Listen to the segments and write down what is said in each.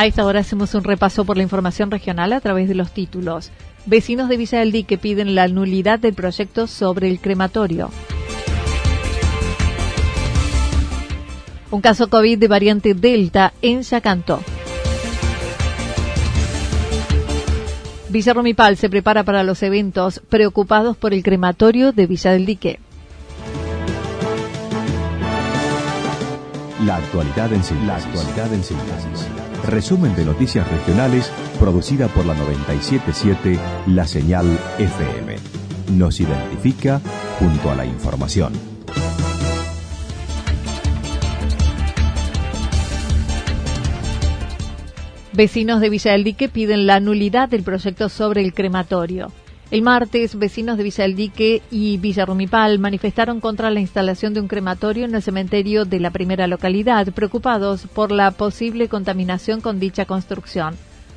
A esta hora hacemos un repaso por la información regional a través de los títulos. Vecinos de Villa del Dique piden la nulidad del proyecto sobre el crematorio. Un caso COVID de variante Delta en Yacanto. Villa Romipal se prepara para los eventos preocupados por el crematorio de Villa del Dique. La actualidad en síntesis. Resumen de noticias regionales producida por la 977 La Señal FM. Nos identifica junto a la información. Vecinos de Villa del Dique piden la nulidad del proyecto sobre el crematorio. El martes, vecinos de Villa del Dique y Villa Rumipal manifestaron contra la instalación de un crematorio en el cementerio de la primera localidad, preocupados por la posible contaminación con dicha construcción.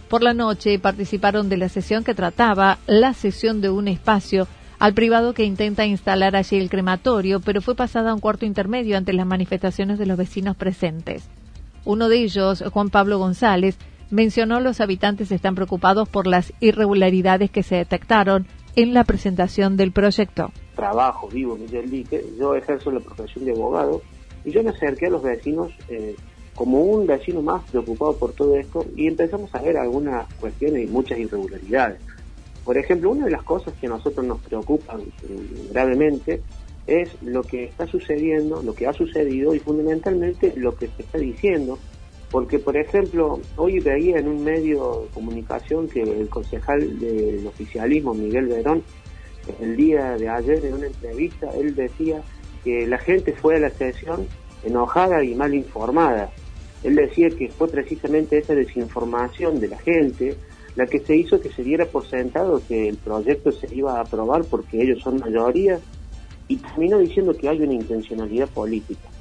Por la noche participaron de la sesión que trataba la cesión de un espacio al privado que intenta instalar allí el crematorio, pero fue pasada a un cuarto intermedio ante las manifestaciones de los vecinos presentes. Uno de ellos, Juan Pablo González, mencionó los habitantes están preocupados por las irregularidades que se detectaron en la presentación del proyecto. Trabajo, vivo Miguel Dique, yo ejerzo la profesión de abogado y yo me acerqué a los vecinos eh, como un vecino más preocupado por todo esto y empezamos a ver algunas cuestiones y muchas irregularidades. Por ejemplo, una de las cosas que a nosotros nos preocupan eh, gravemente es lo que está sucediendo, lo que ha sucedido y fundamentalmente lo que se está diciendo porque, por ejemplo, hoy veía en un medio de comunicación que el concejal del oficialismo, Miguel Verón, el día de ayer en una entrevista, él decía que la gente fue a la sesión enojada y mal informada. Él decía que fue precisamente esa desinformación de la gente la que se hizo que se diera por sentado que el proyecto se iba a aprobar porque ellos son mayoría y terminó diciendo que hay una intencionalidad política.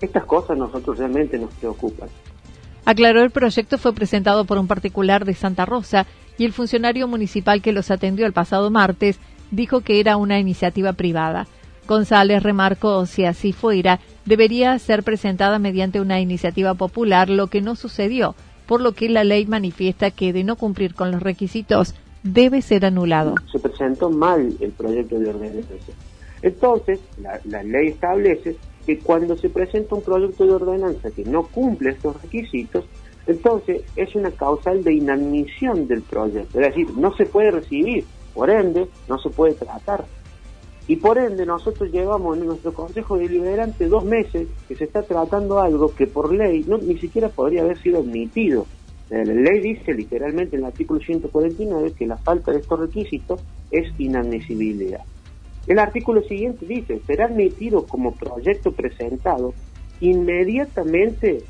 Estas cosas nosotros realmente nos preocupan. Aclaró el proyecto fue presentado por un particular de Santa Rosa y el funcionario municipal que los atendió el pasado martes dijo que era una iniciativa privada. González remarcó, si así fuera, debería ser presentada mediante una iniciativa popular, lo que no sucedió, por lo que la ley manifiesta que de no cumplir con los requisitos debe ser anulado. Se presentó mal el proyecto de ordenación. Entonces, la, la ley establece que cuando se presenta un proyecto de ordenanza que no cumple estos requisitos, entonces es una causal de inadmisión del proyecto, es decir, no se puede recibir, por ende no se puede tratar. Y por ende nosotros llevamos en nuestro Consejo Deliberante dos meses que se está tratando algo que por ley ni siquiera podría haber sido admitido. La ley dice literalmente en el artículo 149 que la falta de estos requisitos es inadmisibilidad. El artículo siguiente dice, será admitido como proyecto presentado inmediatamente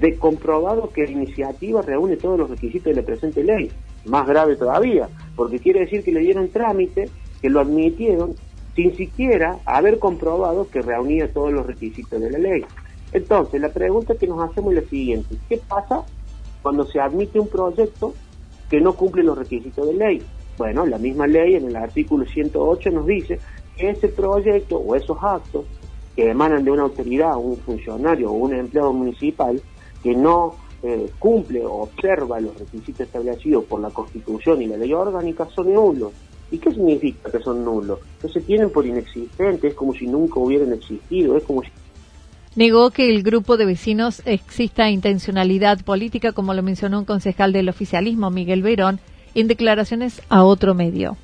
de comprobado que la iniciativa reúne todos los requisitos de la presente ley. Más grave todavía, porque quiere decir que le dieron trámite, que lo admitieron, sin siquiera haber comprobado que reunía todos los requisitos de la ley. Entonces, la pregunta que nos hacemos es la siguiente, ¿qué pasa cuando se admite un proyecto que no cumple los requisitos de ley? Bueno, la misma ley en el artículo 108 nos dice que ese proyecto o esos actos que emanan de una autoridad, un funcionario o un empleado municipal que no eh, cumple o observa los requisitos establecidos por la Constitución y la ley orgánica son nulos. ¿Y qué significa que son nulos? Que se tienen por inexistentes, es como si nunca hubieran existido, es como si Negó que el grupo de vecinos exista intencionalidad política, como lo mencionó un concejal del oficialismo, Miguel Verón, en declaraciones a otro medio.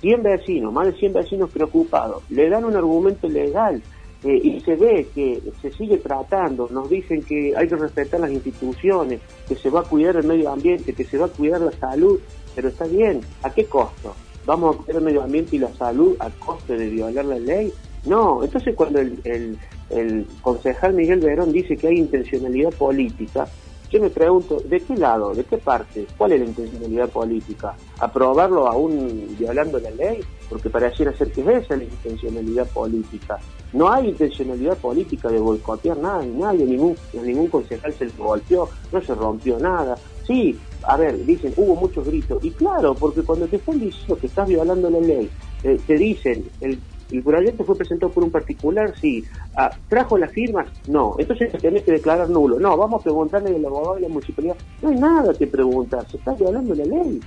100 vecinos, más de 100 vecinos preocupados, le dan un argumento legal eh, y se ve que se sigue tratando, nos dicen que hay que respetar las instituciones, que se va a cuidar el medio ambiente, que se va a cuidar la salud, pero está bien, ¿a qué costo? ¿Vamos a cuidar el medio ambiente y la salud a costo de violar la ley? No, entonces cuando el, el, el concejal Miguel Verón dice que hay intencionalidad política, yo me pregunto, ¿de qué lado, de qué parte? ¿Cuál es la intencionalidad política? ¿Aprobarlo aún violando la ley? Porque pareciera ser que es esa la intencionalidad política. No hay intencionalidad política de boicotear nada ni nadie, ningún, ningún concejal se golpeó, no se rompió nada. Sí, a ver, dicen, hubo muchos gritos. Y claro, porque cuando te están diciendo que estás violando la ley, eh, te dicen, el ¿El proyecto fue presentado por un particular? Sí. Ah, ¿Trajo las firmas? No. Entonces tenés que declarar nulo. No, vamos a preguntarle al abogado de la municipalidad. No hay nada que preguntar, se está violando la ley.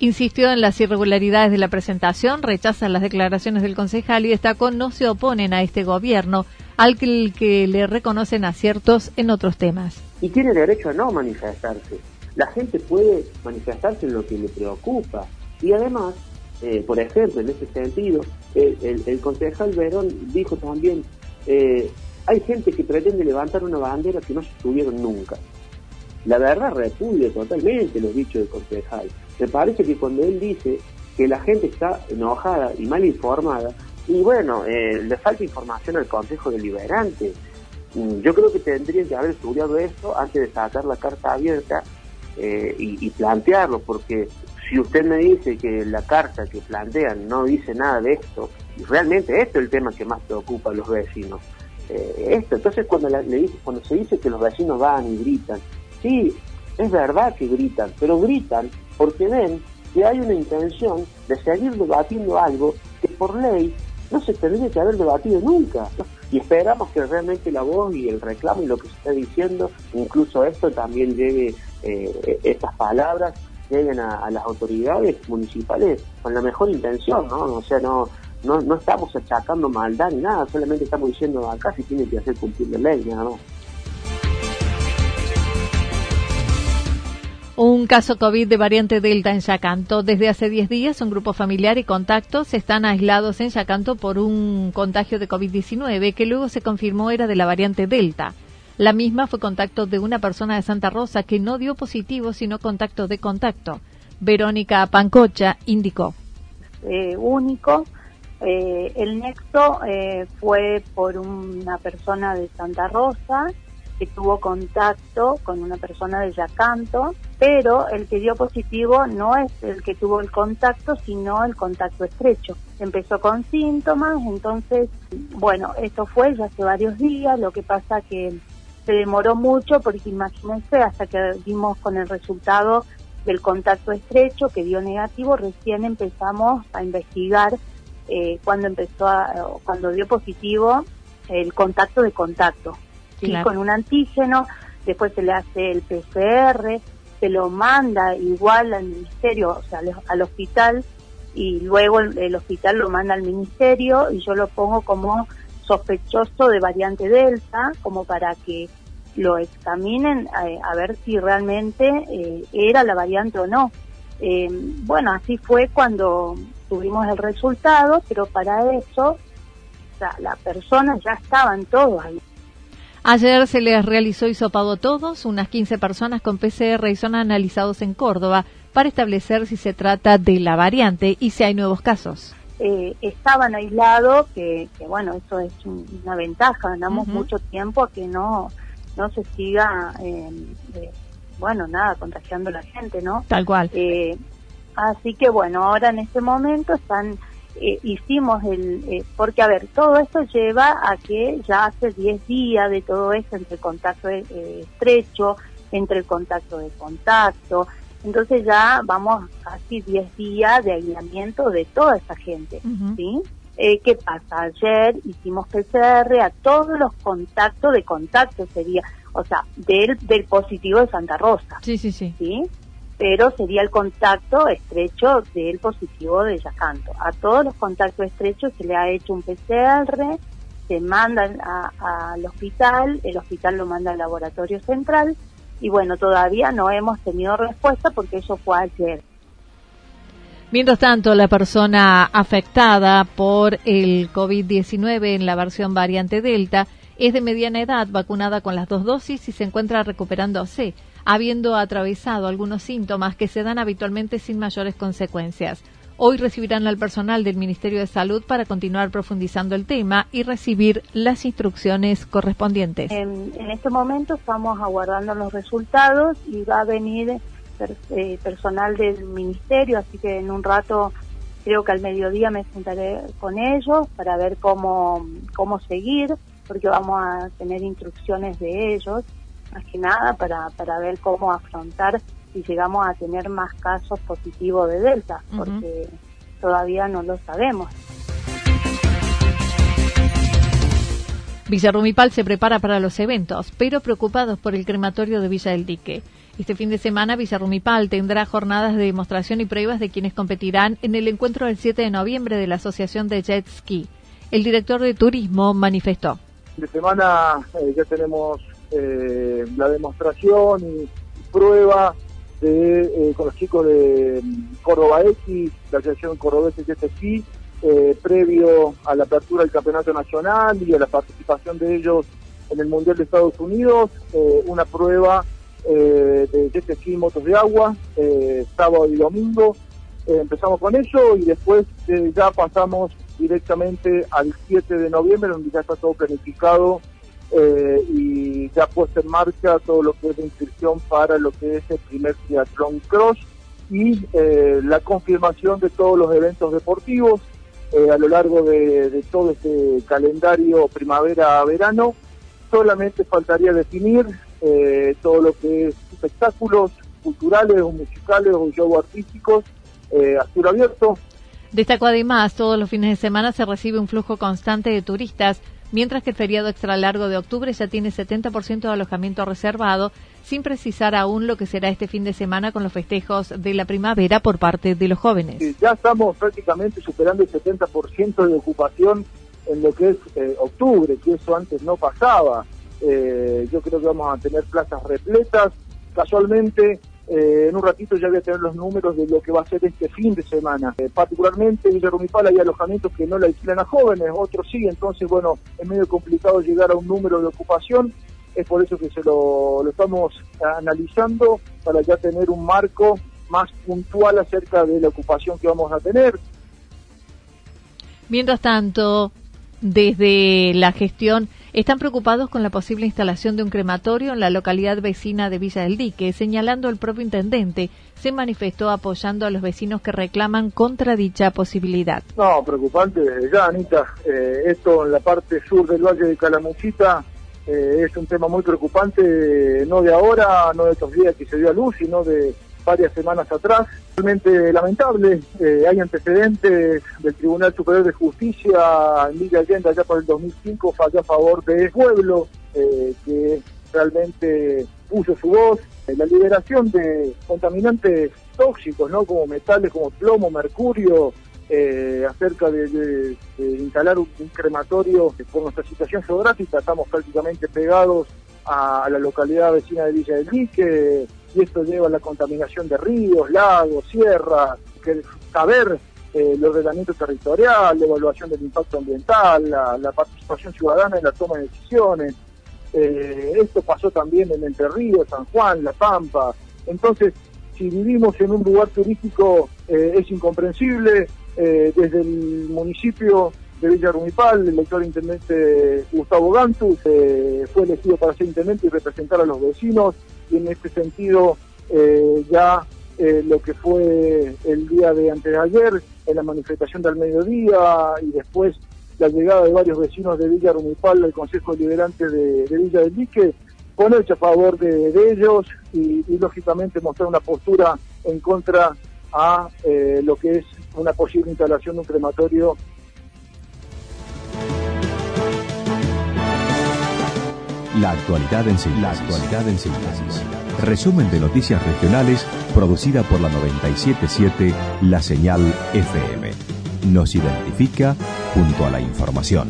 Insistió en las irregularidades de la presentación, rechazan las declaraciones del concejal y destacó no se oponen a este gobierno, al que, que le reconocen aciertos en otros temas. Y tiene derecho a no manifestarse. La gente puede manifestarse en lo que le preocupa. Y además, eh, por ejemplo, en ese sentido, el, concejal Verón dijo también, eh, hay gente que pretende levantar una bandera que no se tuvieron nunca. La verdad repudia totalmente los dichos del concejal. Me parece que cuando él dice que la gente está enojada y mal informada, y bueno, eh, le falta información al Consejo Deliberante. Mm, yo creo que tendrían que haber estudiado esto antes de sacar la carta abierta y, y plantearlo, porque si usted me dice que la carta que plantean no dice nada de esto, y realmente esto es el tema que más preocupa a los vecinos, eh, esto, entonces cuando, le dice, cuando se dice que los vecinos van y gritan, sí, es verdad que gritan, pero gritan porque ven que hay una intención de seguir debatiendo algo que por ley no se tendría que haber debatido nunca. Y esperamos que realmente la voz y el reclamo y lo que se está diciendo, incluso esto también llegue eh, estas palabras lleguen a, las autoridades municipales con la mejor intención, ¿no? O sea, no, no, no estamos achacando maldad ni nada, solamente estamos diciendo acá si tiene que hacer cumplir la ley, nada más. Un caso COVID de variante Delta en Yacanto. Desde hace 10 días, un grupo familiar y contactos están aislados en Yacanto por un contagio de COVID-19 que luego se confirmó era de la variante Delta. La misma fue contacto de una persona de Santa Rosa que no dio positivo, sino contacto de contacto. Verónica Pancocha indicó. Eh, único. Eh, el nexo eh, fue por una persona de Santa Rosa que tuvo contacto con una persona de Yacanto, pero el que dio positivo no es el que tuvo el contacto, sino el contacto estrecho. Empezó con síntomas, entonces, bueno, esto fue ya hace varios días, lo que pasa que se demoró mucho porque imagínense hasta que dimos con el resultado del contacto estrecho que dio negativo, recién empezamos a investigar eh, cuando empezó a, cuando dio positivo el contacto de contacto, ¿sí? con un antígeno, después se le hace el PCR, se lo manda igual al ministerio, o sea, al, hospital, y luego el hospital lo manda al ministerio y yo lo pongo como sospechoso de variante Delta, como para que lo examinen eh, a ver si realmente eh, era la variante o no. Eh, bueno, así fue cuando tuvimos el resultado, pero para eso la persona ya estaban todos ahí. Ayer se les realizó hisopado a todos, unas 15 personas con PCR y son analizados en Córdoba para establecer si se trata de la variante y si hay nuevos casos. Eh, estaban aislados, que, bueno, eso es una ventaja, ganamos mucho tiempo a que no, no se siga, eh, bueno, nada, contagiando a la gente, ¿no? Tal cual. Eh, así que bueno, ahora en este momento están, hicimos el, porque a ver, todo esto lleva a que ya hace 10 días de todo esto entre contacto estrecho, entre el contacto de contacto, entonces ya vamos casi 10 días de aislamiento de toda esa gente, ¿sí? Eh, ¿Qué pasa? Ayer hicimos PCR a todos los contactos de contacto, sería, o sea, del, del positivo de Santa Rosa. Sí, sí, sí. ¿sí? Pero sería el contacto estrecho del positivo de Yacanto. A todos los contactos estrechos se le ha hecho un PCR se manda al hospital, el hospital lo manda al laboratorio central y bueno, todavía no hemos tenido respuesta porque eso fue ayer. Mientras tanto, la persona afectada por el COVID-19 en la versión variante Delta es de mediana edad, vacunada con las dos dosis y se encuentra recuperándose, habiendo atravesado algunos síntomas que se dan habitualmente sin mayores consecuencias. Hoy recibirán al personal del Ministerio de Salud para continuar profundizando el tema y recibir las instrucciones correspondientes. En, este momento estamos aguardando los resultados y va a venir eh, personal del Ministerio, así que en un rato creo que al mediodía me sentaré con ellos para ver cómo, cómo seguir, porque vamos a tener instrucciones de ellos, más que nada para, para ver cómo afrontar si llegamos a tener más casos positivos de Delta, porque todavía no lo sabemos. Villarrumipal se prepara para los eventos, pero preocupados por el crematorio de Villa del Dique. Este fin de semana Villarrumipal tendrá jornadas de demostración y pruebas de quienes competirán en el encuentro del 7 de noviembre de la Asociación de Jet Ski. El director de turismo manifestó. De semana eh, ya tenemos eh, la demostración y prueba eh, con los chicos de mm, Córdoba X, la Asociación Cordobesa de eh, previo a la apertura del Campeonato Nacional y a la participación de ellos en el Mundial de Estados Unidos, eh, una prueba eh, de jet motos de agua, sábado y domingo. empezamos con eso y después ya pasamos directamente al 7 de noviembre, donde ya está todo planificado eh, y ya puesto en marcha todo lo que es la inscripción para lo que es el primer triatlón cross y eh, la confirmación de todos los eventos deportivos eh, a lo largo de, todo este calendario primavera-verano. Solamente faltaría definir todo lo que es espectáculos culturales o musicales o show artísticos a cielo abierto. Destacó además, todos los fines de semana se recibe un flujo constante de turistas mientras que el feriado extra largo de octubre ya tiene 70% de alojamiento reservado, sin precisar aún lo que será este fin de semana con los festejos de la primavera por parte de los jóvenes. ya estamos prácticamente superando el 70% de ocupación en lo que es eh, octubre, que eso antes no pasaba. Eh, yo creo que vamos a tener plazas repletas. Casualmente, eh, en un ratito ya voy a tener los números de lo que va a ser este fin de semana. Eh, particularmente en Villa Rumipal hay alojamientos que no la alquilan a jóvenes, otros sí, entonces bueno, es medio complicado llegar a un número de ocupación, es por eso que se lo estamos analizando para ya tener un marco más puntual acerca de la ocupación que vamos a tener. Mientras tanto, desde la gestión están preocupados con la posible instalación de un crematorio en la localidad vecina de Villa del Dique, señalando el propio intendente se manifestó apoyando a los vecinos que reclaman contra dicha posibilidad. No, preocupante ya, Anita. Eh, esto en la parte sur del Valle de Calamuchita eh, es un tema muy preocupante, no de ahora, no de estos días que se dio a luz, sino de varias semanas atrás. Realmente lamentable, eh, hay antecedentes del Tribunal Superior de Justicia en Villa Allende ya por el 2005 falló a favor del pueblo eh, que realmente puso su voz. Eh, la liberación de contaminantes tóxicos, ¿no? como metales como plomo, mercurio, acerca de, instalar un, crematorio por nuestra situación geográfica, estamos prácticamente pegados a, la localidad vecina de Villa del Dique, y esto lleva a la contaminación de ríos, lagos, sierras, saber eh, el ordenamiento territorial, la evaluación del impacto ambiental, la, participación ciudadana en la toma de decisiones. Eh, esto pasó también en Entre Ríos, San Juan, La Pampa. Entonces, si vivimos en un lugar turístico eh, es incomprensible. desde el municipio de Villa Rumipal, el doctor intendente Gustavo Gantus fue elegido para ser intendente y representar a los vecinos y en este sentido eh, ya eh, lo que fue el día de antes de ayer, en la manifestación del mediodía y después la llegada de varios vecinos de Villa Rumipal al Consejo Liberante de, Villa del Dique, ponerse a favor de, ellos y, lógicamente mostrar una postura en contra a eh, lo que es una posible instalación de un crematorio La actualidad en síntesis. Resumen de noticias regionales producida por la 977 La Señal FM. Nos identifica junto a la información.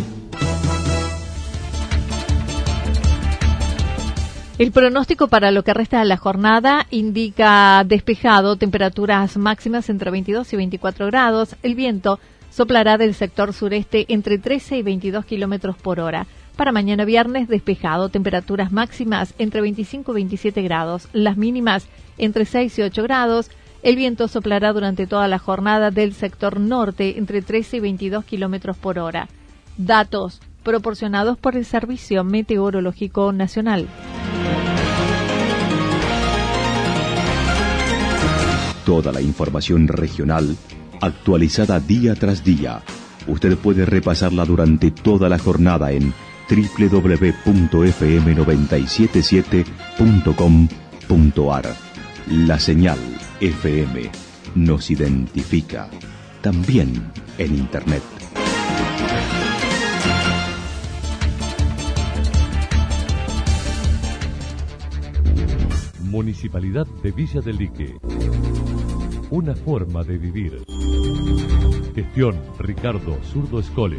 El pronóstico para lo que resta de la jornada indica despejado, temperaturas máximas entre 22 y 24 grados. El viento soplará del sector sureste entre 13 y 22 kilómetros por hora. Para mañana viernes, despejado, temperaturas máximas entre 25 y 27 grados, las mínimas entre 6 y 8 grados. El viento soplará durante toda la jornada del sector norte entre 13 y 22 kilómetros por hora. Datos proporcionados por el Servicio Meteorológico Nacional. Toda la información regional actualizada día tras día. Usted puede repasarla durante toda la jornada en www.fm977.com.ar. La señal FM nos identifica también en Internet. Municipalidad de Villa del Lique. Una forma de vivir. Gestión Ricardo Zurdo Escole.